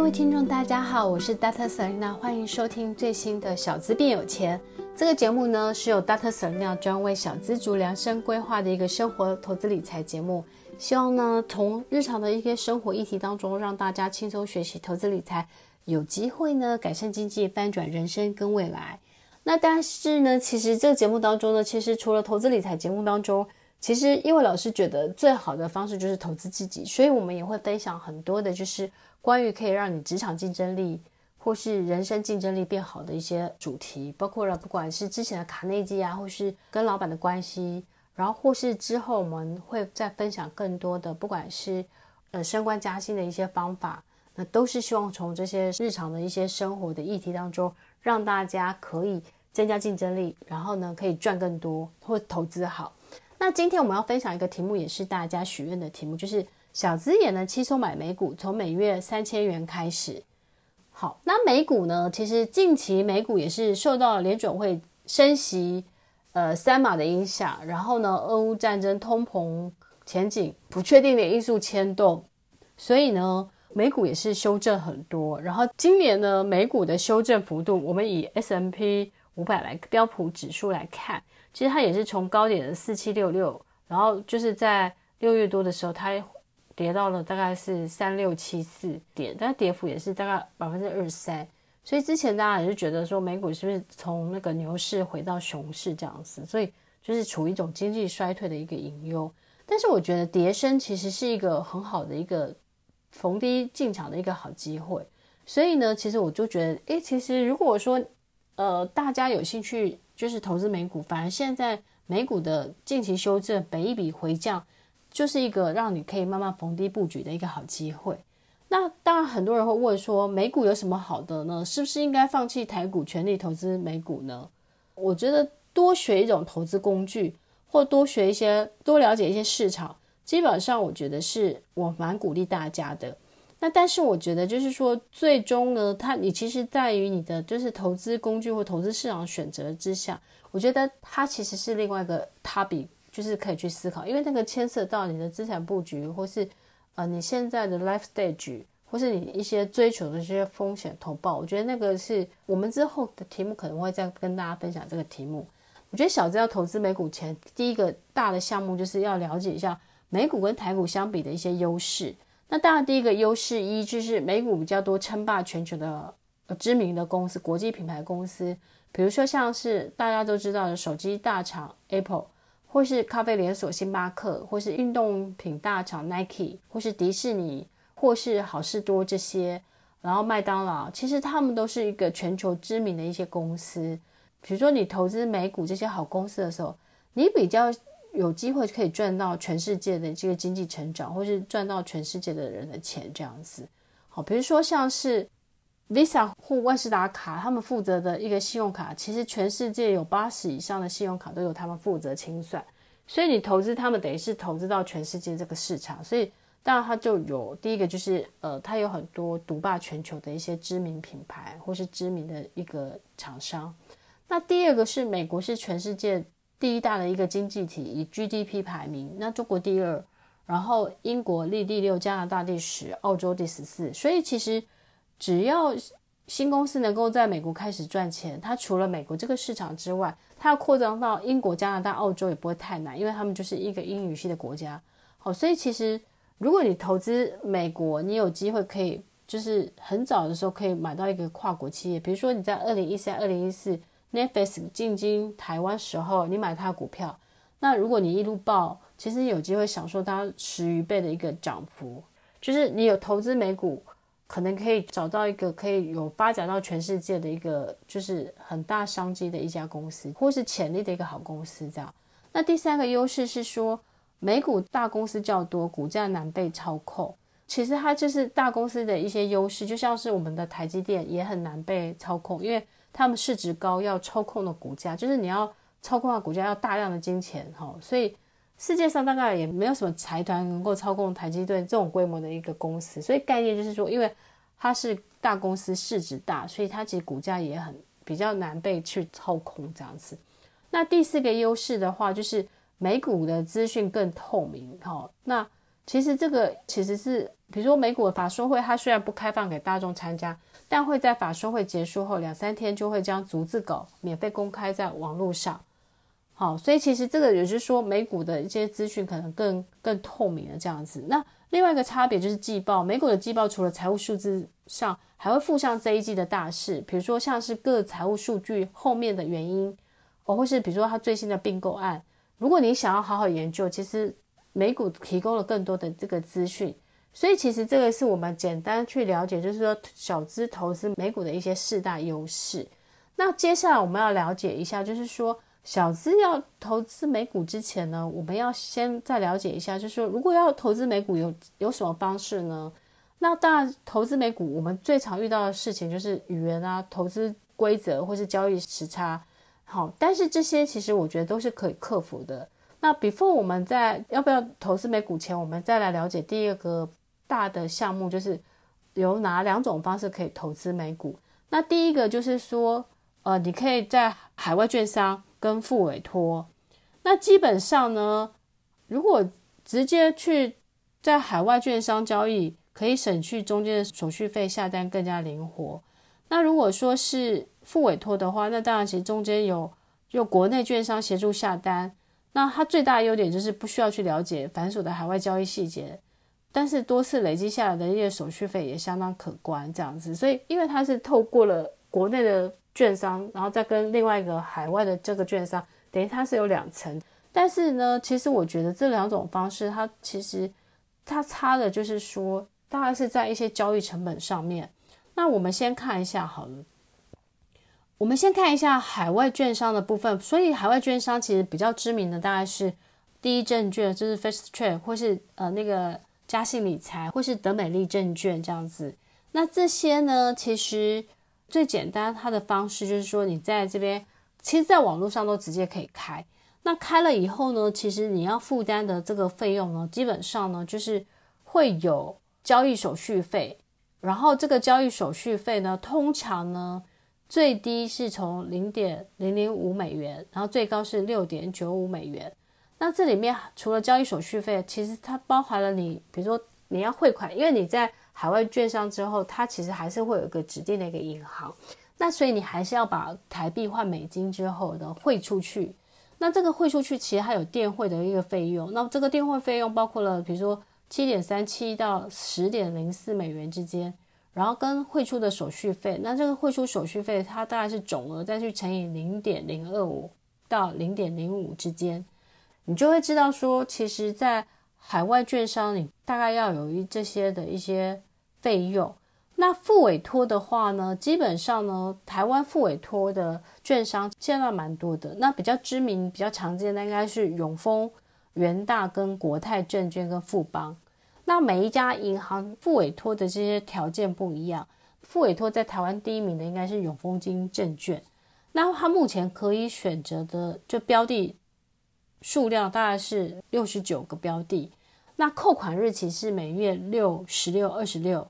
各位听众，大家好，我是 Dr. Selena，欢迎收听最新的小资变有钱。这个节目呢，是由 Dr. Selena 专为小资族量身规划的一个生活投资理财节目。希望呢，从日常的一些生活议题当中，让大家轻松学习投资理财，有机会呢改善经济，翻转人生跟未来。那但是呢，其实这个节目当中呢，其实除了投资理财节目当中，其实因为老师觉得最好的方式就是投资自己，所以我们也会分享很多的，就是关于可以让你职场竞争力或是人生竞争力变好的一些主题，包括了不管是之前的卡内基啊，或是跟老板的关系，然后或是之后我们会再分享更多的，不管是呃升官加薪的一些方法，那都是希望从这些日常的一些生活的议题当中，让大家可以增加竞争力，然后呢可以赚更多或投资好。那今天我们要分享一个题目，也是大家许愿的题目，就是小资也能轻松买美股，从每月三千元开始。好，那美股呢，其实近期美股也是受到联准会升息，呃三码的影响，然后呢，俄乌战争、通膨前景不确定的因素牵动，所以呢，美股也是修正很多。然后今年呢，美股的修正幅度，我们以 S M P 五百来标普指数来看。其实它也是从高点的四七六六，然后就是在六月多的时候，它跌到了大概是三六七四点，但跌幅也是大概百分之二三。所以之前大家也是觉得说美股是不是从那个牛市回到熊市这样子，所以就是处于一种经济衰退的一个隐忧。但是我觉得跌升其实是一个很好的一个逢低进场的一个好机会。所以呢，其实我就觉得，诶，其实如果说呃大家有兴趣。就是投资美股，反而现在美股的近期修正，每一笔回降，就是一个让你可以慢慢逢低布局的一个好机会。那当然，很多人会问说，美股有什么好的呢？是不是应该放弃台股，全力投资美股呢？我觉得多学一种投资工具，或多学一些，多了解一些市场，基本上我觉得是我蛮鼓励大家的。那但是我觉得就是说，最终呢，它你其实在于你的就是投资工具或投资市场选择之下，我觉得它其实是另外一个 topic，就是可以去思考，因为那个牵涉到你的资产布局，或是呃你现在的 life stage，或是你一些追求的这些风险投报，我觉得那个是我们之后的题目可能会再跟大家分享这个题目。我觉得小资要投资美股前，第一个大的项目就是要了解一下美股跟台股相比的一些优势。那当然，第一个优势一就是美股比较多称霸全球的知名的公司、国际品牌公司，比如说像是大家都知道的手机大厂 Apple，或是咖啡连锁星巴克，或是运动品大厂 Nike，或是迪士尼，或是好事多这些，然后麦当劳，其实他们都是一个全球知名的一些公司。比如说你投资美股这些好公司的时候，你比较。有机会可以赚到全世界的这个经济成长，或是赚到全世界的人的钱这样子。好，比如说像是 Visa 或万事达卡，他们负责的一个信用卡，其实全世界有八十以上的信用卡都由他们负责清算。所以你投资他们，等于是投资到全世界这个市场。所以当然它就有第一个就是呃，它有很多独霸全球的一些知名品牌或是知名的一个厂商。那第二个是美国是全世界。第一大的一个经济体，以 GDP 排名，那中国第二，然后英国立第六，加拿大第十，澳洲第十四。所以其实只要新公司能够在美国开始赚钱，它除了美国这个市场之外，它要扩张到英国、加拿大、澳洲也不会太难，因为他们就是一个英语系的国家。好，所以其实如果你投资美国，你有机会可以就是很早的时候可以买到一个跨国企业，比如说你在二零一三、二零一四。Netflix 进军台湾时候，你买它股票，那如果你一路抱，其实有机会享受它十余倍的一个涨幅。就是你有投资美股，可能可以找到一个可以有发展到全世界的一个，就是很大商机的一家公司，或是潜力的一个好公司这样。那第三个优势是说，美股大公司较多，股价难被操控。其实它就是大公司的一些优势，就像是我们的台积电也很难被操控，因为。他们市值高，要操控的股价，就是你要操控的股价要大量的金钱哈，所以世界上大概也没有什么财团能够操控台积电这种规模的一个公司。所以概念就是说，因为它是大公司，市值大，所以它其实股价也很比较难被去操控这样子。那第四个优势的话，就是美股的资讯更透明哈。那其实这个其实是，比如说美股的法说会，它虽然不开放给大众参加，但会在法说会结束后两三天就会将逐字稿免费公开在网络上。好，所以其实这个也是说，美股的一些资讯可能更更透明的这样子。那另外一个差别就是季报，美股的季报除了财务数字上，还会附上这一季的大事，比如说像是各财务数据后面的原因，哦，或是比如说它最新的并购案。如果你想要好好研究，其实。美股提供了更多的这个资讯，所以其实这个是我们简单去了解，就是说小资投资美股的一些四大优势。那接下来我们要了解一下，就是说小资要投资美股之前呢，我们要先再了解一下，就是说如果要投资美股有有什么方式呢？那当然，投资美股我们最常遇到的事情就是语言啊、投资规则或是交易时差。好，但是这些其实我觉得都是可以克服的。那 before 我们在要不要投资美股前，我们再来了解第二个大的项目，就是有哪两种方式可以投资美股。那第一个就是说，呃，你可以在海外券商跟复委托。那基本上呢，如果直接去在海外券商交易，可以省去中间的手续费，下单更加灵活。那如果说是复委托的话，那当然其实中间有有国内券商协助下单。那它最大的优点就是不需要去了解繁琐的海外交易细节，但是多次累积下来的一些手续费也相当可观，这样子。所以，因为它是透过了国内的券商，然后再跟另外一个海外的这个券商，等于它是有两层。但是呢，其实我觉得这两种方式，它其实它差的就是说，大概是在一些交易成本上面。那我们先看一下好了。我们先看一下海外券商的部分，所以海外券商其实比较知名的大概是第一证券，就是 First Trade，或是呃那个嘉信理财，或是德美利证券这样子。那这些呢，其实最简单，它的方式就是说，你在这边，其实在网络上都直接可以开。那开了以后呢，其实你要负担的这个费用呢，基本上呢就是会有交易手续费，然后这个交易手续费呢，通常呢。最低是从零点零零五美元，然后最高是六点九五美元。那这里面除了交易手续费，其实它包含了你，比如说你要汇款，因为你在海外券商之后，它其实还是会有一个指定的一个银行，那所以你还是要把台币换美金之后的汇出去。那这个汇出去其实还有电汇的一个费用，那这个电汇费用包括了比如说七点三七到十点零四美元之间。然后跟汇出的手续费，那这个汇出手续费它大概是总额再去乘以零点零二五到零点零五之间，你就会知道说，其实，在海外券商你大概要有一这些的一些费用。那复委托的话呢，基本上呢，台湾复委托的券商现在蛮多的，那比较知名、比较常见的应该是永丰、元大跟国泰证券跟富邦。那每一家银行复委托的这些条件不一样，复委托在台湾第一名的应该是永丰金证券，那它目前可以选择的就标的数量大概是六十九个标的，那扣款日期是每月六、十六、二十六，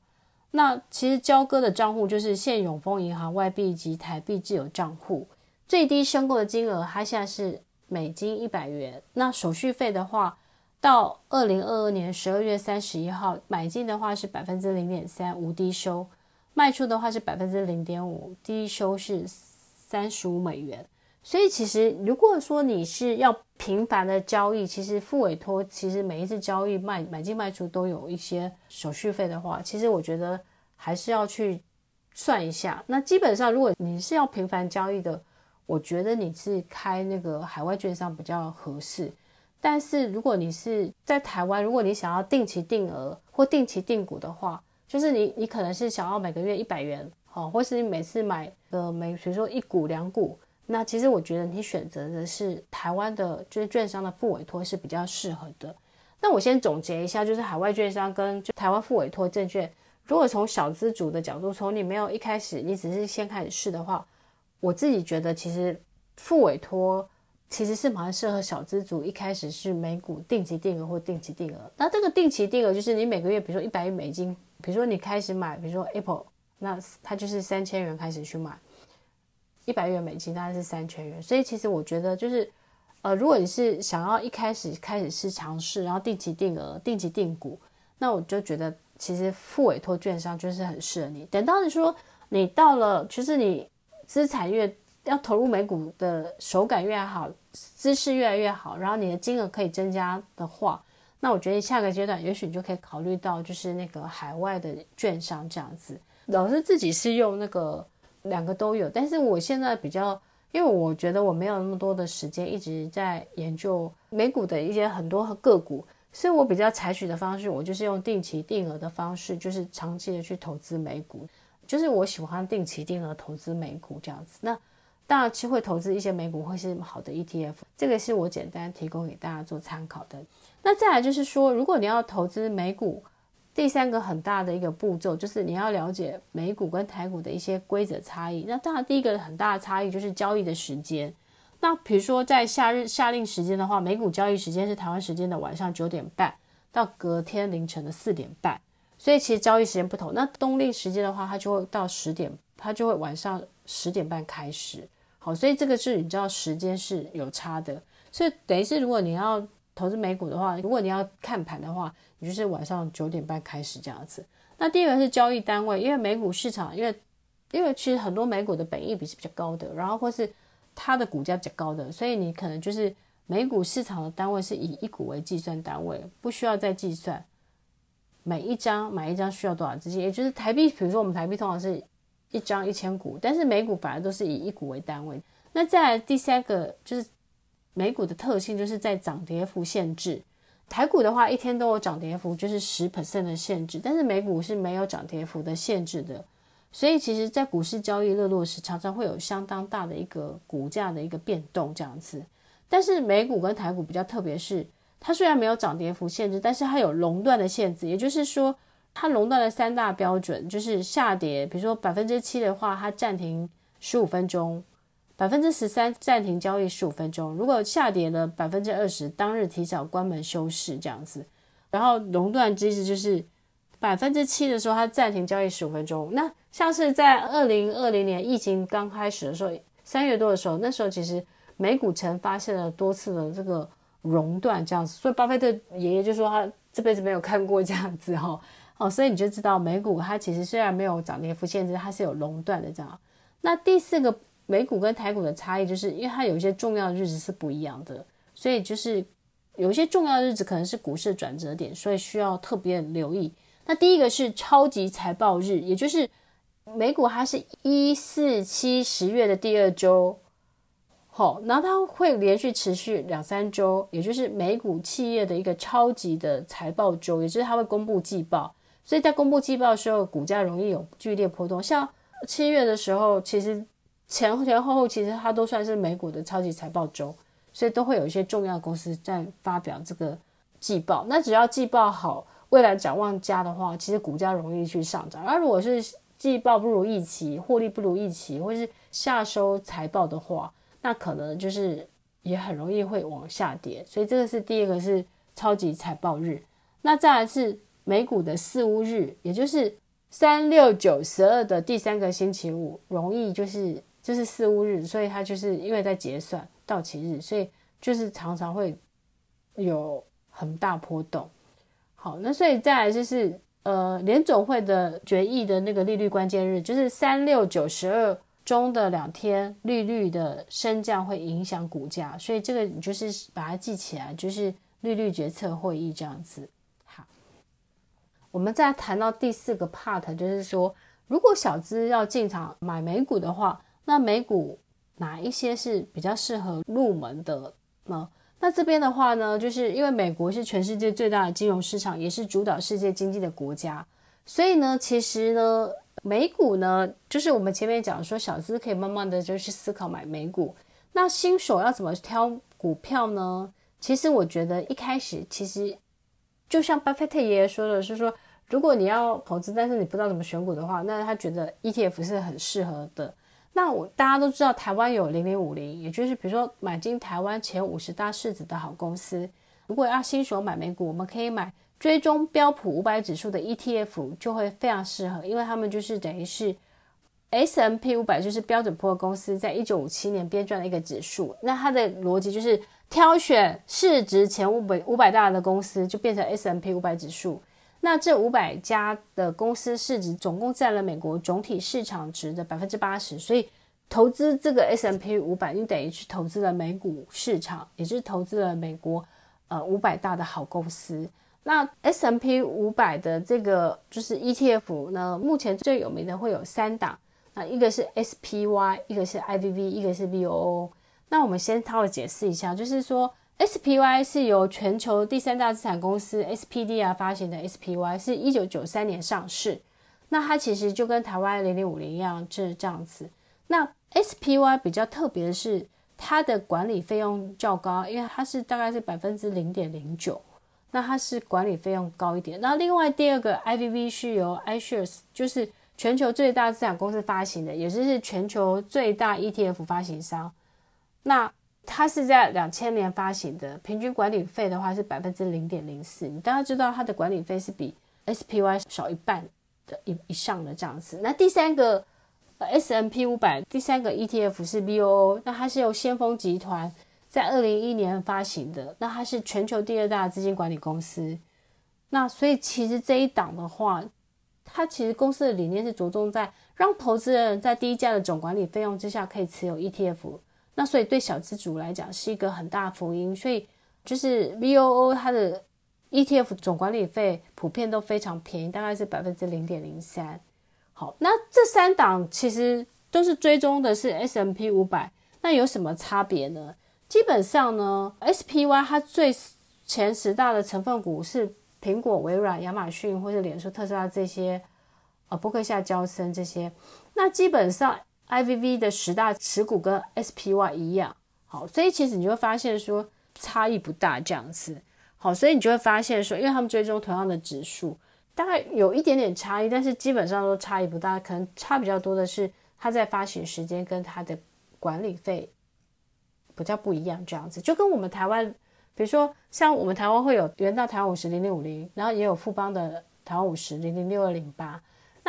那其实交割的账户就是现永丰银行外币及台币自有账户，最低申购的金额它现在是美金一百元，那手续费的话。到二零二二年十二月三十一号，买进的话是百分之零点三无低收，卖出的话是百分之零点五低收是三十五美元。所以其实如果说你是要频繁的交易，其实付委托其实每一次交易卖买进卖出都有一些手续费的话，其实我觉得还是要去算一下。那基本上如果你是要频繁交易的，我觉得你是开那个海外券商比较合适。但是如果你是在台湾，如果你想要定期定额或定期定股的话，就是你你可能是想要每个月一百元，好，或是你每次买个每比如说一股两股，那其实我觉得你选择的是台湾的，就是券商的副委托是比较适合的。那我先总结一下，就是海外券商跟就台湾副委托证券，如果从小资主的角度，从你没有一开始，你只是先开始试的话，我自己觉得其实副委托。其实是蛮适合小资族，一开始是美股定期定额或定期定额。那这个定期定额就是你每个月，比如说一百亿美金，比如说你开始买，比如说 Apple，那它就是三千元开始去买，一百元美金大概是三千元。所以其实我觉得就是呃，如果你是想要一开始开始是尝试，然后定期定额、定期定股，那我就觉得其实付委托券商就是很适合你。等到你说你到了，其实你资产越要投入美股的手感越好，姿势越来越好，然后你的金额可以增加的话，那我觉得下个阶段也许你就可以考虑到就是那个海外的券商这样子。老师自己是用那个两个都有，但是我现在比较。因为我觉得我没有那么多的时间一直在研究美股的一些很多个股，所以我比较采取的方式，我就是用定期定额的方式，就是长期的去投资美股，就是我喜欢定期定额投资美股这样子。那当然，其实会投资一些美股会是好的 ETF，这个是我简单提供给大家做参考的。那再来就是说，如果你要投资美股，第三个很大的一个步骤就是你要了解美股跟台股的一些规则差异。那当然，第一个很大的差异就是交易的时间。那比如说在夏日夏令时间的话，美股交易时间是台湾时间的晚上九点半到隔天凌晨的四点半，所以其实交易时间不同。那冬令时间的话，它就会到十点，它就会晚上十点半开始。好，所以这个是你知道时间是有差的。所以等于是如果你要投资美股的话，如果你要看盘的话，你就是晚上九点半开始这样子。那第二个是交易单位，因为美股市场，因为因为其实很多美股的本益比是比较高的，然后或是它的股价比较高的，所以你可能就是美股市场的单位是以一股为计算单位，不需要再计算每一张买一张需要多少资金，也就是台币，比如说我们台币通常是一张一千股，但是美股反而都是以一股为单位。那再来第三个就是。美股的特性就是在涨跌幅限制，台股的话一天都有涨跌幅，就是十 percent 的限制，但是美股是没有涨跌幅的限制的，所以其实，在股市交易热络时，常常会有相当大的一个股价的一个变动这样子。但是美股跟台股比较特别是，它虽然没有涨跌幅限制，但是它有熔断的限制，也就是说，它熔断了三大标准，就是下跌，比如说百分之七的话，它暂停十五分钟。百分之十三暂停交易十五分钟，如果下跌了百分之二十，当日提早关门休市这样子。然后熔断机制就是百分之七的时候，它暂停交易十五分钟。那像是在二零二零年疫情刚开始的时候，三月多的时候，那时候其实美股曾发现了多次的这个熔断这样子，所以巴菲特爷爷就说他这辈子没有看过这样子哈。哦，所以你就知道美股它其实虽然没有涨跌幅限制，它是有熔断的这样。那第四个。美股跟台股的差异，就是因为它有一些重要的日子是不一样的，所以就是有一些重要的日子可能是股市转折点，所以需要特别留意。那第一个是超级财报日，也就是美股它是一四七十月的第二周，好，然后它会连续持续两三周，也就是美股企业的一个超级的财报周，也就是它会公布季报，所以在公布季报的时候，股价容易有剧烈波动。像七月的时候，其实。前前后后其实它都算是美股的超级财报周，所以都会有一些重要公司在发表这个季报。那只要季报好，未来展望佳的话，其实股价容易去上涨。而如果是季报不如预期，获利不如预期，或是下收财报的话，那可能就是也很容易会往下跌。所以这个是第一个是超级财报日。那再来是美股的四五日，也就是三六九十二的第三个星期五，容易就是。就是四五日，所以它就是因为在结算到期日，所以就是常常会有很大波动。好，那所以再来就是呃联总会的决议的那个利率关键日，就是三六九十二中的两天利率的升降会影响股价，所以这个你就是把它记起来，就是利率决策会议这样子。好，我们再谈到第四个 part，就是说如果小资要进场买美股的话。那美股哪一些是比较适合入门的呢？那这边的话呢，就是因为美国是全世界最大的金融市场，也是主导世界经济的国家，所以呢，其实呢，美股呢，就是我们前面讲说，小资可以慢慢的就去思考买美股。那新手要怎么挑股票呢？其实我觉得一开始，其实就像巴菲特爷爷说的是说，如果你要投资，但是你不知道怎么选股的话，那他觉得 ETF 是很适合的。那我大家都知道，台湾有零零五零，也就是比如说买进台湾前五十大市值的好公司。如果要新手买美股，我们可以买追踪标普五百指数的 ETF，就会非常适合，因为他们就是等于是 S M P 五百，就是标准普尔公司在一九五七年编撰的一个指数。那它的逻辑就是挑选市值前五百五百大的公司，就变成 S M P 五百指数。那这五百家的公司市值总共占了美国总体市场值的百分之八十，所以投资这个 S M P 五百，你等于去投资了美股市场，也就是投资了美国呃五百大的好公司。那 S M P 五百的这个就是 ETF 呢，目前最有名的会有三档，那一个是 SPY，一个是 IVV，一个是 VOO。那我们先稍微解释一下，就是说 SPY 是由全球第三大资产公司 SPDR 发行的 SPY，是一九九三年上市。那它其实就跟台湾零零五零一样，就是这样子。那 SPY 比较特别的是，它的管理费用较高，因为它是大概是百分之零点零九。那它是管理费用高一点。那另外第二个 IVV 是由 iShares，就是全球最大资产公司发行的，也就是全球最大 ETF 发行商。那它是在两千年发行的，平均管理费的话是百分之零点零四。你大家知道它的管理费是比 SPY 少一半的以以上的这样子。那第三个 S&P 五百第三个 ETF 是 VOO，那它是由先锋集团。在二零一一年发行的，那它是全球第二大资金管理公司。那所以其实这一档的话，它其实公司的理念是着重在让投资人在低价的总管理费用之下可以持有 ETF。那所以对小资族来讲是一个很大福音。所以就是 VOO 它的 ETF 总管理费普遍都非常便宜，大概是百分之零点零三。好，那这三档其实都是追踪的是 S M P 五百，那有什么差别呢？基本上呢，SPY 它最前十大的成分股是苹果、微软、亚马逊或者脸书、特斯拉这些，呃，波克夏、交生这些。那基本上 IVV 的十大持股跟 SPY 一样，好，所以其实你就会发现说差异不大这样子。好，所以你就会发现说，因为他们追踪同样的指数，大概有一点点差异，但是基本上都差异不大，可能差比较多的是它在发行时间跟它的管理费。比较不一样，这样子就跟我们台湾，比如说像我们台湾会有元大台湾五十零零五零，然后也有富邦的台湾五十零零六二零八。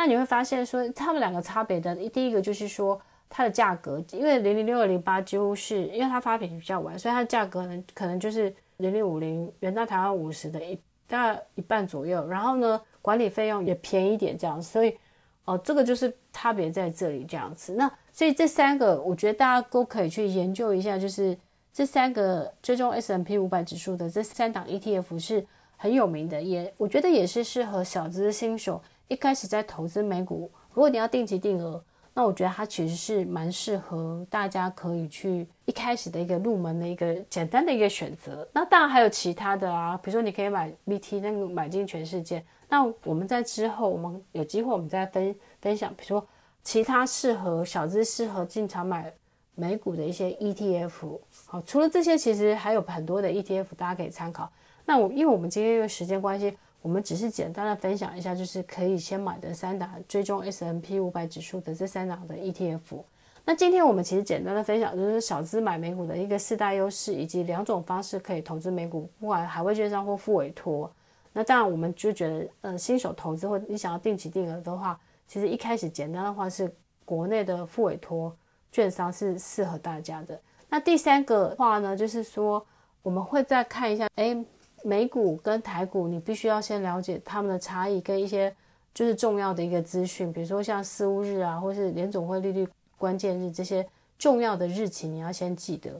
那你会发现说，他们两个差别的第一个就是说它的价格，因为零零六二零八几乎是因为它发行比较晚，所以它的价格呢可能就是零零五零原大台湾五十的一大概一半左右。然后呢，管理费用也便宜点这样子，所以哦、这个就是差别在这里这样子。那所以这三个，我觉得大家都可以去研究一下，就是这三个追踪 S M P 五百指数的这三档 ETF 是很有名的，也我觉得也是适合小资新手一开始在投资美股。如果你要定期定额，那我觉得它其实是蛮适合大家可以去一开始的一个入门的一个简单的一个选择。那当然还有其他的啊，比如说你可以买 VT 那个买进全世界。那我们在之后我们有机会我们再分分享，比如说。其他适合小资适合进场买美股的一些 ETF，好，除了这些，其实还有很多的 ETF 大家可以参考。那我因为我们今天因为时间关系，我们只是简单的分享一下，就是可以先买的三档追踪 S M P 五百指数的这三档的 ETF。那今天我们其实简单的分享就是小资买美股的一个四大优势，以及两种方式可以投资美股，不管海外券商或复委托。那当然我们就觉得，呃，新手投资或你想要定期定额的话。其实一开始简单的话是国内的复委托券商是适合大家的。那第三个话呢，就是说我们会再看一下，诶，美股跟台股，你必须要先了解他们的差异跟一些就是重要的一个资讯，比如说像四巫日啊，或是联总会利率关键日这些重要的日期，你要先记得。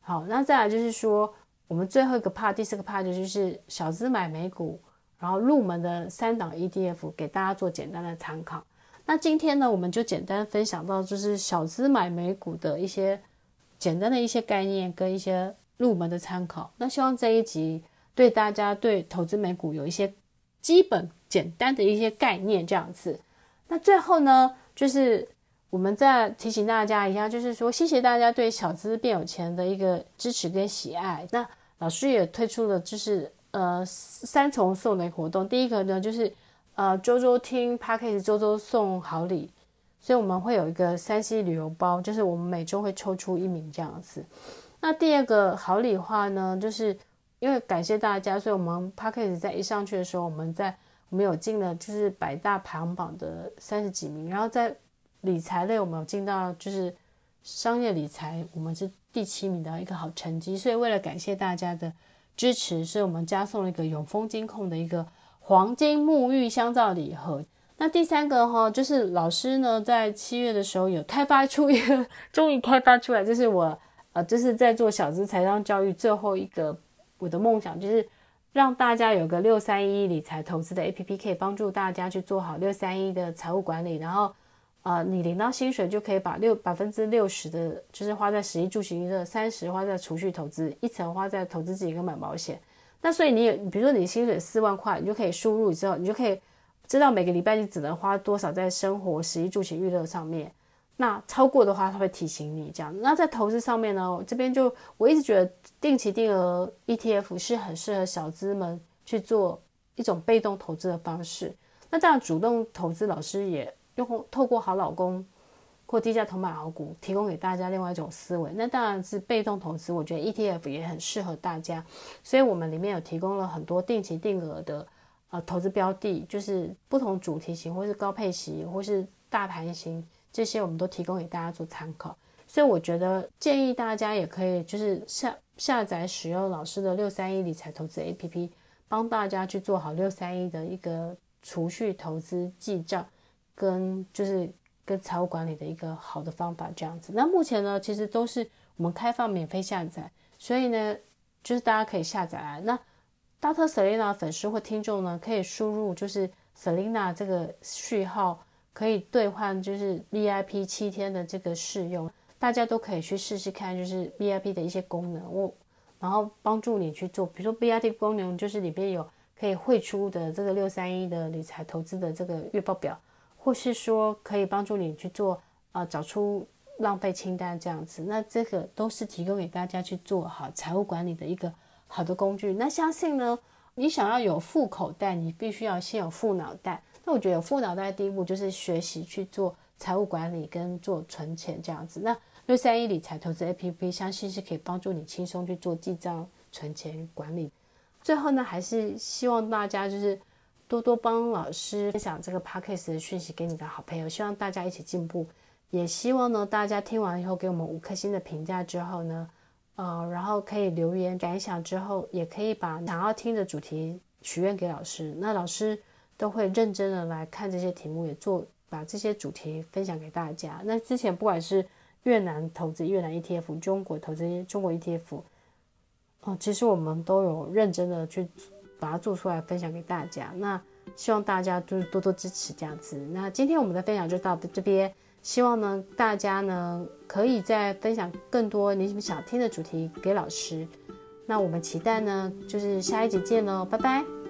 好，那再来就是说我们最后一个 part，第四个 part 就是小资买美股，然后入门的三档 ETF 给大家做简单的参考。那今天呢，我们就简单分享到，就是小资买美股的一些简单的一些概念跟一些入门的参考。那希望这一集对大家对投资美股有一些基本简单的一些概念这样子。那最后呢，就是我们再提醒大家一下，就是说谢谢大家对小资变有钱的一个支持跟喜爱。那老师也推出了就是呃三重送的活动，第一个呢就是。呃，周周听 Podcast，周周送好礼，所以我们会有一个 3C 旅游包，就是我们每周会抽出一名这样子。那第二个好礼话呢，就是因为感谢大家，所以我们 Podcast 在一上去的时候，我们在我们有进了就是百大排行榜的三十几名，然后在理财类我们有进到就是商业理财，我们是第七名的一个好成绩。所以为了感谢大家的支持，所以我们加送了一个永丰金控的一个黄金沐浴香皂礼盒。那第三个哈，就是老师呢在七月的时候有开发出一个，终于开发出来，这是我呃，就是在做小资财商教育最后一个我的梦想，就是让大家有个六三一理财投资的 APP，可以帮助大家去做好六三一的财务管理，然后呃，你领到薪水就可以把六百分之六十的，就是花在食衣住行娱乐，三十花在储蓄投资，一层花在投资自己跟买保险。那所以你有，比如说你薪水四万块，你就可以输入之后，你就可以。知道每个礼拜你只能花多少在生活、食衣住行、娱乐上面，那超过的话，他会提醒你这样。那在投资上面呢，这边就我一直觉得定期定额 ETF 是很适合小资们去做一种被动投资的方式。那当然主动投资，老师也用透过好老公或低价投买好股，提供给大家另外一种思维。那当然是被动投资，我觉得 ETF 也很适合大家，所以我们里面有提供了很多定期定额的。呃，投资标的就是不同主题型，或是高配型，或是大盘型，这些我们都提供给大家做参考。所以我觉得建议大家也可以就是下下载使用老师的六三一理财投资 APP，帮大家去做好六三一的一个储蓄投资记账，跟就是跟财务管理的一个好的方法这样子。那目前呢，其实都是我们开放免费下载，所以呢，就是大家可以下载来那。Dr. Selina 粉丝或听众呢，可以输入就是 Selina 这个序号，可以兑换就是 VIP 七天的这个试用，大家都可以去试试看，就是 VIP 的一些功能，我然后帮助你去做，比如说 VIP 功能就是里边有可以汇出的这个六三一的理财投资的这个月报表，或是说可以帮助你去做啊、找出浪费清单这样子，那这个都是提供给大家去做好财务管理的一个。好的工具，那相信呢，你想要有富口袋，你必须要先有富脑袋。那我觉得有富脑袋的第一步就是学习去做财务管理跟做存钱这样子。那六三一理财投资 APP 相信是可以帮助你轻松去做记账、存钱管理。最后呢，还是希望大家就是多多帮老师分享这个 Podcast 的讯息给你的好朋友，希望大家一起进步。也希望呢，大家听完以后给我们五颗星的评价之后呢。呃，然后可以留言感想之后，也可以把想要听的主题许愿给老师，那老师都会认真的来看这些题目，也做把这些主题分享给大家。那之前不管是越南投资越南 ETF，中国投资中国 ETF，哦、其实我们都有认真的去把它做出来分享给大家。那希望大家就是多多支持这样子。那今天我们的分享就到这边。希望呢，大家呢可以再分享更多你想听的主题给老师。那我们期待呢，就是下一集见喽，拜拜。